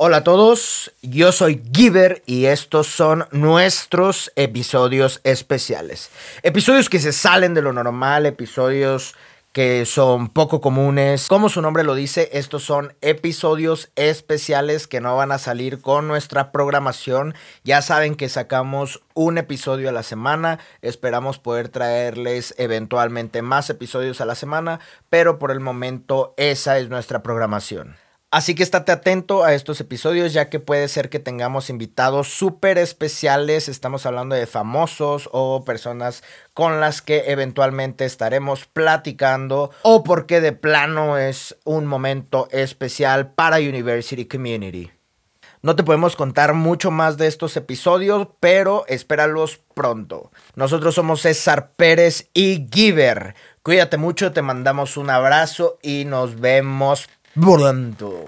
Hola a todos, yo soy Giver y estos son nuestros episodios especiales. Episodios que se salen de lo normal, episodios que son poco comunes. Como su nombre lo dice, estos son episodios especiales que no van a salir con nuestra programación. Ya saben que sacamos un episodio a la semana. Esperamos poder traerles eventualmente más episodios a la semana, pero por el momento esa es nuestra programación. Así que estate atento a estos episodios ya que puede ser que tengamos invitados súper especiales. Estamos hablando de famosos o personas con las que eventualmente estaremos platicando o porque de plano es un momento especial para University Community. No te podemos contar mucho más de estos episodios, pero espéralos pronto. Nosotros somos César Pérez y Giver. Cuídate mucho, te mandamos un abrazo y nos vemos pronto.